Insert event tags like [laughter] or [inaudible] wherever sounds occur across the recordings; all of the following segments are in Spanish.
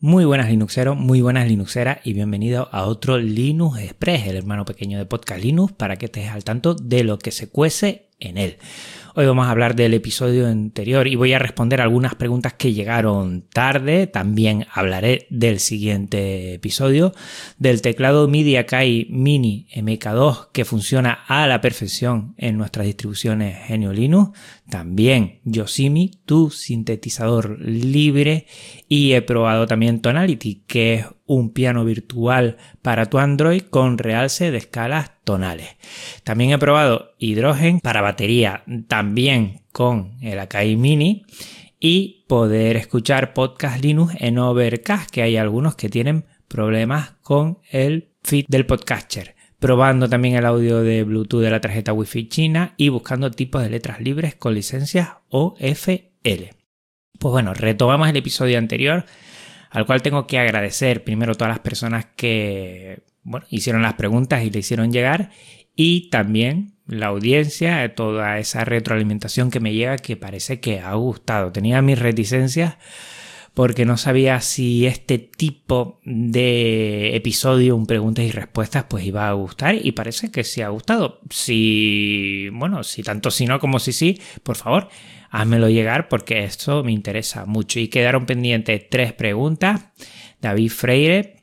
Muy buenas Linuxeros, muy buenas Linuxeras y bienvenido a otro Linux Express, el hermano pequeño de Podcast Linux, para que estés al tanto de lo que se cuece en él. Hoy vamos a hablar del episodio anterior y voy a responder algunas preguntas que llegaron tarde. También hablaré del siguiente episodio, del teclado MIDI Akai Mini MK2 que funciona a la perfección en nuestras distribuciones Genio Linux. También Yosemite, tu sintetizador libre. Y he probado también Tonality, que es un piano virtual para tu Android con realce de escalas tonales. También he probado Hydrogen para batería, también con el Akai Mini y poder escuchar podcast Linux en Overcast, que hay algunos que tienen problemas con el feed del podcaster. Probando también el audio de Bluetooth de la tarjeta Wi-Fi china y buscando tipos de letras libres con licencias OFL. Pues bueno, retomamos el episodio anterior al cual tengo que agradecer primero a todas las personas que bueno, hicieron las preguntas y le hicieron llegar y también la audiencia, toda esa retroalimentación que me llega que parece que ha gustado. Tenía mis reticencias porque no sabía si este tipo de episodio, un preguntas y respuestas, pues iba a gustar y parece que sí ha gustado. Si, bueno, si tanto si no como si sí, por favor, házmelo llegar porque esto me interesa mucho. Y quedaron pendientes tres preguntas. David Freire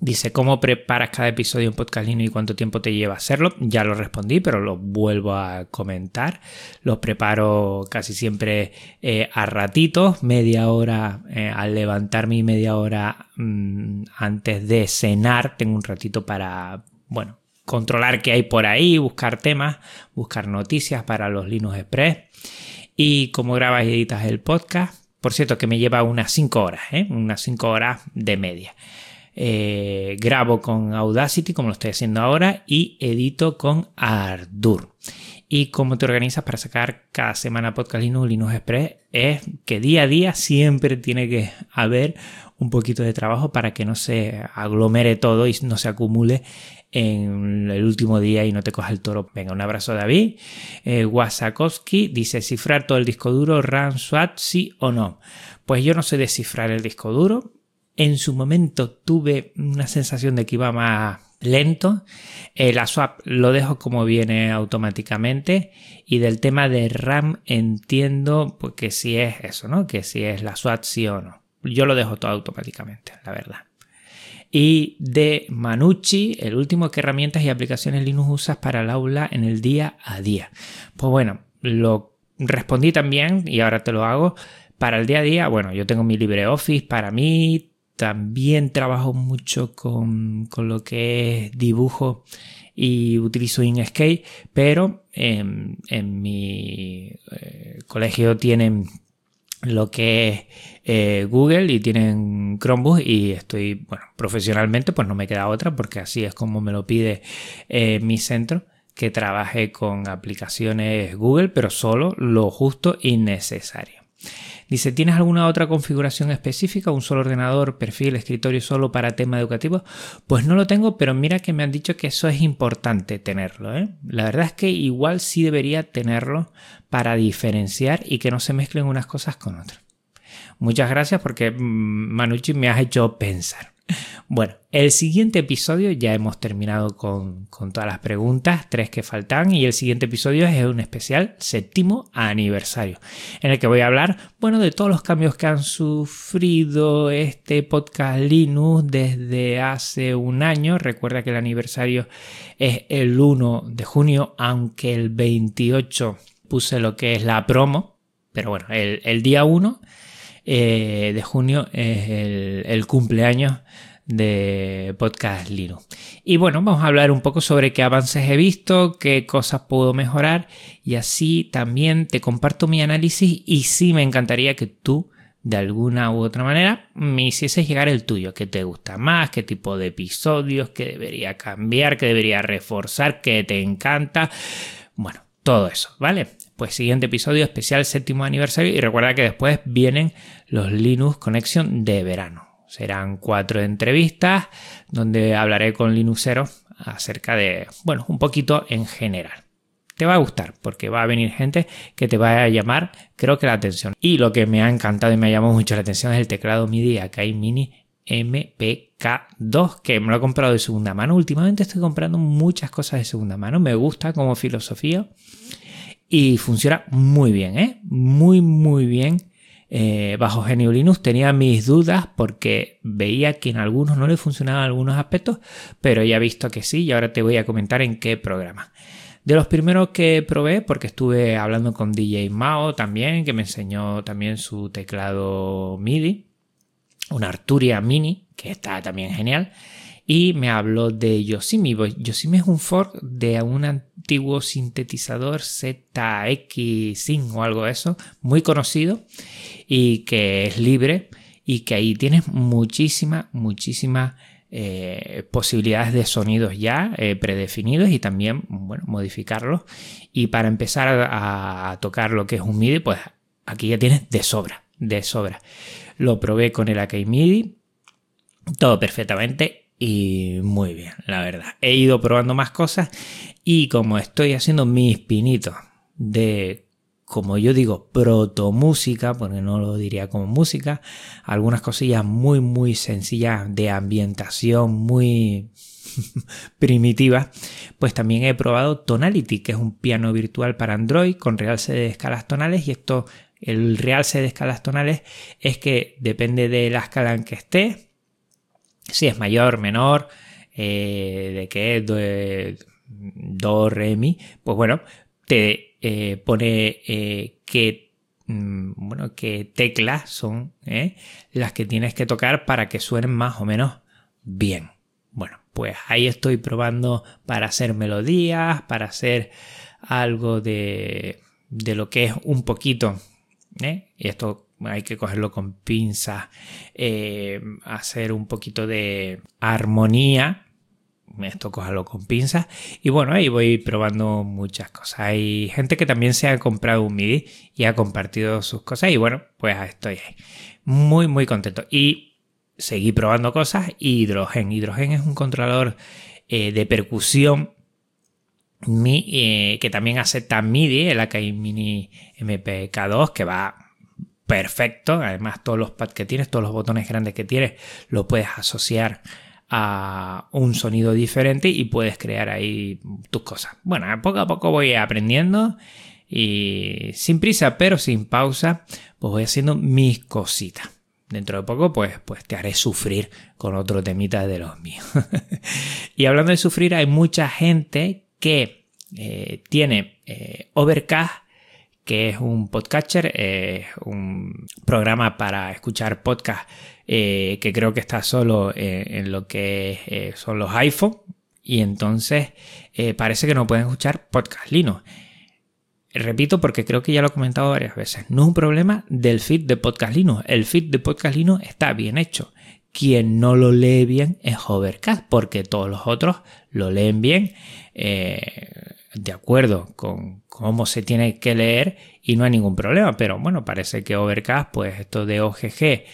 dice, ¿cómo preparas cada episodio en Podcast y cuánto tiempo te lleva hacerlo? Ya lo respondí, pero lo vuelvo a comentar. Los preparo casi siempre eh, a ratitos, media hora eh, al levantarme y media hora mm, antes de cenar. Tengo un ratito para, bueno, controlar qué hay por ahí, buscar temas, buscar noticias para los Linux Express y cómo grabas y editas el podcast. Por cierto, que me lleva unas 5 horas, ¿eh? unas 5 horas de media. Eh, grabo con Audacity, como lo estoy haciendo ahora, y edito con Ardour. Y cómo te organizas para sacar cada semana Podcast Linux, Linux Express, es que día a día siempre tiene que haber un poquito de trabajo para que no se aglomere todo y no se acumule en el último día y no te coja el toro. Venga, un abrazo David. Eh, Wasakowski dice, cifrar todo el disco duro, RAM, SWAT, sí o no. Pues yo no sé descifrar el disco duro. En su momento tuve una sensación de que iba más lento. Eh, la swap lo dejo como viene automáticamente. Y del tema de RAM entiendo pues, que si es eso, ¿no? Que si es la swap sí o no. Yo lo dejo todo automáticamente, la verdad y de Manucci, el último que herramientas y aplicaciones Linux usas para el aula en el día a día. Pues bueno, lo respondí también y ahora te lo hago. Para el día a día, bueno, yo tengo mi LibreOffice para mí, también trabajo mucho con, con lo que es dibujo y utilizo Inkscape, pero en, mi eh, colegio tienen lo que es eh, Google y tienen Chromebook y estoy, bueno, profesionalmente pues no me queda otra porque así es como me lo pide eh, mi centro que trabaje con aplicaciones Google pero solo lo justo y necesario. Dice, ¿tienes alguna otra configuración específica? ¿Un solo ordenador, perfil, escritorio solo para tema educativo? Pues no lo tengo, pero mira que me han dicho que eso es importante tenerlo. ¿eh? La verdad es que igual sí debería tenerlo para diferenciar y que no se mezclen unas cosas con otras. Muchas gracias porque mm, Manucci me has hecho pensar. Bueno, el siguiente episodio ya hemos terminado con, todas las preguntas, tres que faltan, y el siguiente episodio es un especial séptimo aniversario, en el que voy a hablar, bueno, de todos los cambios que han sufrido este podcast Linux desde hace un año. Recuerda que el aniversario es el 1 de junio, aunque el 28 puse lo que es la promo, pero bueno, el, día 1 eh, de junio es el, el cumpleaños de Podcast Linux. Y bueno, vamos a hablar un poco sobre qué avances he visto, qué cosas puedo mejorar y así también te comparto mi análisis y sí me encantaría que tú de alguna u otra manera me hicieses llegar el tuyo, qué te gusta más, qué tipo de episodios, qué debería cambiar, qué debería reforzar, qué te encanta. Bueno, todo eso, ¿vale? Pues siguiente episodio especial séptimo aniversario y recuerda que después vienen los Linux Connection de verano. Serán cuatro entrevistas donde hablaré con Linuxeros acerca de, bueno, un poquito en general. te va a gustar porque va a venir gente que te va a llamar, creo que la atención. Y lo que me ha encantado y me ha llamado mucho la atención es el teclado MIDI Akai Mini MPK2 que me lo he comprado de segunda mano. Últimamente estoy comprando muchas cosas de segunda mano. Me gusta como filosofía y funciona muy bien, ¿eh? Muy, muy bien. Eh, bajo GNU Linux tenía mis dudas porque veía que en algunos no le funcionaban algunos aspectos, pero ya he visto que sí y ahora te voy a comentar en qué programa. De los primeros que probé, porque estuve hablando con DJ Mao también, que me enseñó también su teclado MIDI, una Arturia Mini, que está también genial, y me habló de Yosemite. Pues, Yosemite es un fork de un antiguo sintetizador ZX5 o algo de eso, muy conocido y que es libre y que ahí tienes muchísimas, muchísimas eh, posibilidades de sonidos ya eh, predefinidos y también bueno, modificarlos. Y para empezar a, tocar lo que es un MIDI, pues aquí ya tienes de sobra, de sobra. Lo probé con el Akai MIDI, todo perfectamente y muy bien, la verdad. He ido probando más cosas y como estoy haciendo mis pinitos de como yo digo, proto música, porque no lo diría como música, algunas cosillas muy, muy sencillas de ambientación, muy [laughs] primitivas, pues también he probado Tonality, que es un piano virtual para Android con realce de escalas tonales y esto, el realce de escalas tonales es que depende de la escala en que esté, si es mayor, menor, eh, de qué do, do, re, mi, pues bueno, te eh, pone eh, qué, mm, bueno, qué teclas son las que tienes que tocar para que suenen más o menos bien. Bueno, pues ahí estoy probando para hacer melodías, para hacer algo de, de lo que es un poquito, y esto hay que cogerlo con pinzas, hacer un poquito de armonía esto cójalo con pinzas. Y bueno, ahí voy probando muchas cosas. Hay gente que también se ha comprado un MIDI y ha compartido sus cosas. Y bueno, pues estoy ahí. Muy, muy contento. Y seguí probando cosas. Hidrogen. Hidrogen es un controlador eh, de percusión eh, que también acepta MIDI, el Akai Mini MPK2, que va perfecto. Además, todos los pads que tienes, todos los botones grandes que tienes, lo puedes asociar a un sonido diferente y puedes crear ahí tus cosas. Bueno, poco a poco voy aprendiendo y sin prisa pero sin pausa, pues voy haciendo mis cositas. Dentro de poco, pues, pues te haré sufrir con otro temita de los míos. [laughs] y hablando de sufrir, hay mucha gente que eh, tiene eh, Overcast que es un podcatcher, eh, un programa para escuchar podcast eh, que creo que está solo eh, en lo que eh, son los iPhone y entonces parece que no pueden escuchar podcast Linux. Repito porque creo que ya lo he comentado varias veces. No es un problema del feed de Podcast Linux. El feed de Podcast Linux está bien hecho. Quien no lo lee bien es Overcast porque todos los otros lo leen bien de acuerdo con cómo se tiene que leer y no hay ningún problema. Pero bueno, parece que Overcast, pues esto de OGG,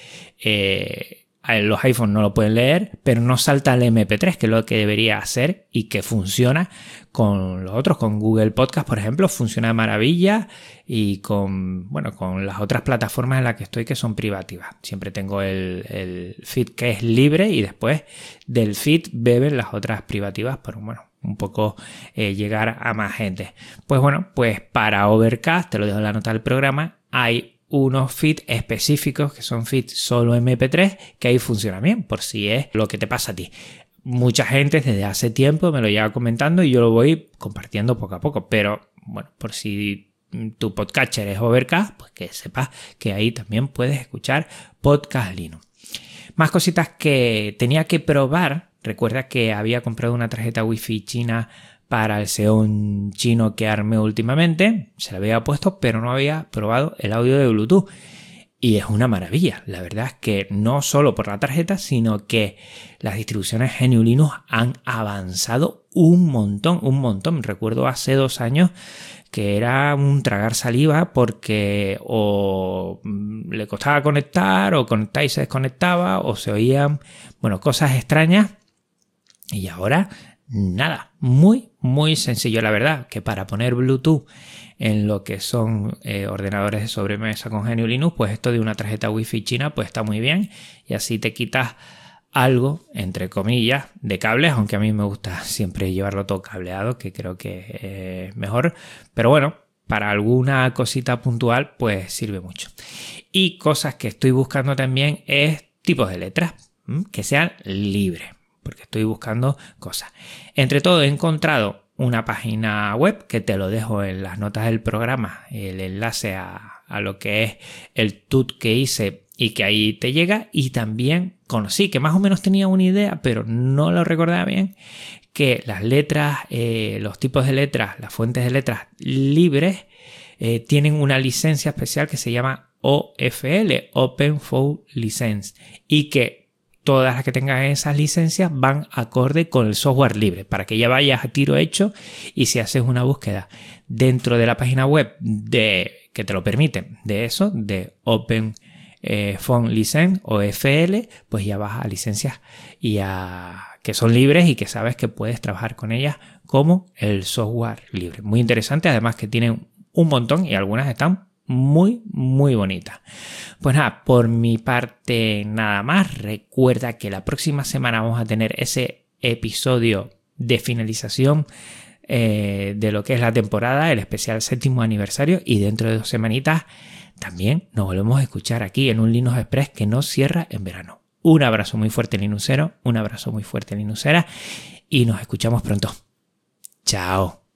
eh, los iPhones no lo pueden leer, pero no salta al MP3, que es lo que debería hacer y que funciona con los otros, con Google Podcast, por ejemplo, funciona de maravilla y con, bueno, con las otras plataformas en las que estoy que son privativas. Siempre tengo el, el feed que es libre y después del feed beben las otras privativas, pero bueno, un poco eh, llegar a más gente. Pues bueno, pues para Overcast, te lo dejo en la nota del programa, hay unos feeds específicos que son feeds solo MP3 que ahí funciona bien, por si es lo que te pasa a ti. Mucha gente desde hace tiempo me lo lleva comentando y yo lo voy compartiendo poco a poco, pero bueno, por si tu podcatcher es Overcast, pues que sepas que ahí también puedes escuchar podcast Linux. Más cositas que tenía que probar Recuerda que había comprado una tarjeta Wi-Fi china para el Xeon chino que armé últimamente, se la había puesto, pero no había probado el audio de Bluetooth. Y es una maravilla. La verdad es que no solo por la tarjeta, sino que las distribuciones GNU Linux han avanzado un montón, un montón. Recuerdo hace dos años que era un tragar saliva porque o le costaba conectar, o conectar y se desconectaba, o se oían, bueno, cosas extrañas y ahora nada, muy, muy sencillo, la verdad, que para poner Bluetooth en lo que son eh, ordenadores de sobremesa con GNU Linux, pues esto de una tarjeta Wi-Fi china, pues está muy bien. Y así te quitas algo, entre comillas, de cables, aunque a mí me gusta [laughs] siempre llevarlo todo cableado, que creo que es mejor, pero bueno, para alguna cosita puntual, pues sirve mucho. Y cosas que estoy buscando también es tipos de letras que sean libres porque estoy buscando cosas. Entre todo, he encontrado una página web que te lo dejo en las notas del programa, el enlace a, lo que es el tut que hice y que ahí te llega. Y también conocí que más o menos tenía una idea, pero no lo recordaba bien, que las letras, eh, los tipos de letras, las fuentes de letras libres, eh, tienen una licencia especial que se llama OFL, Open File License, y que todas las que tengan esas licencias van acorde con el software libre para que ya vayas a tiro hecho y si haces una búsqueda dentro de la página web de que te lo permite de eso de Open eh, Phone License o FL pues ya vas a licencias y a que son libres y que sabes que puedes trabajar con ellas como el software libre. Muy interesante además que tienen un montón y algunas están muy, muy bonita. Pues nada, por mi parte nada más. Recuerda que la próxima semana vamos a tener ese episodio de finalización eh, de lo que es la temporada, el especial séptimo aniversario y dentro de dos semanitas también nos volvemos a escuchar aquí en un Linux Express que no cierra en verano. Un abrazo muy fuerte Linuxero, un abrazo muy fuerte Linuxera y nos escuchamos pronto. Chao.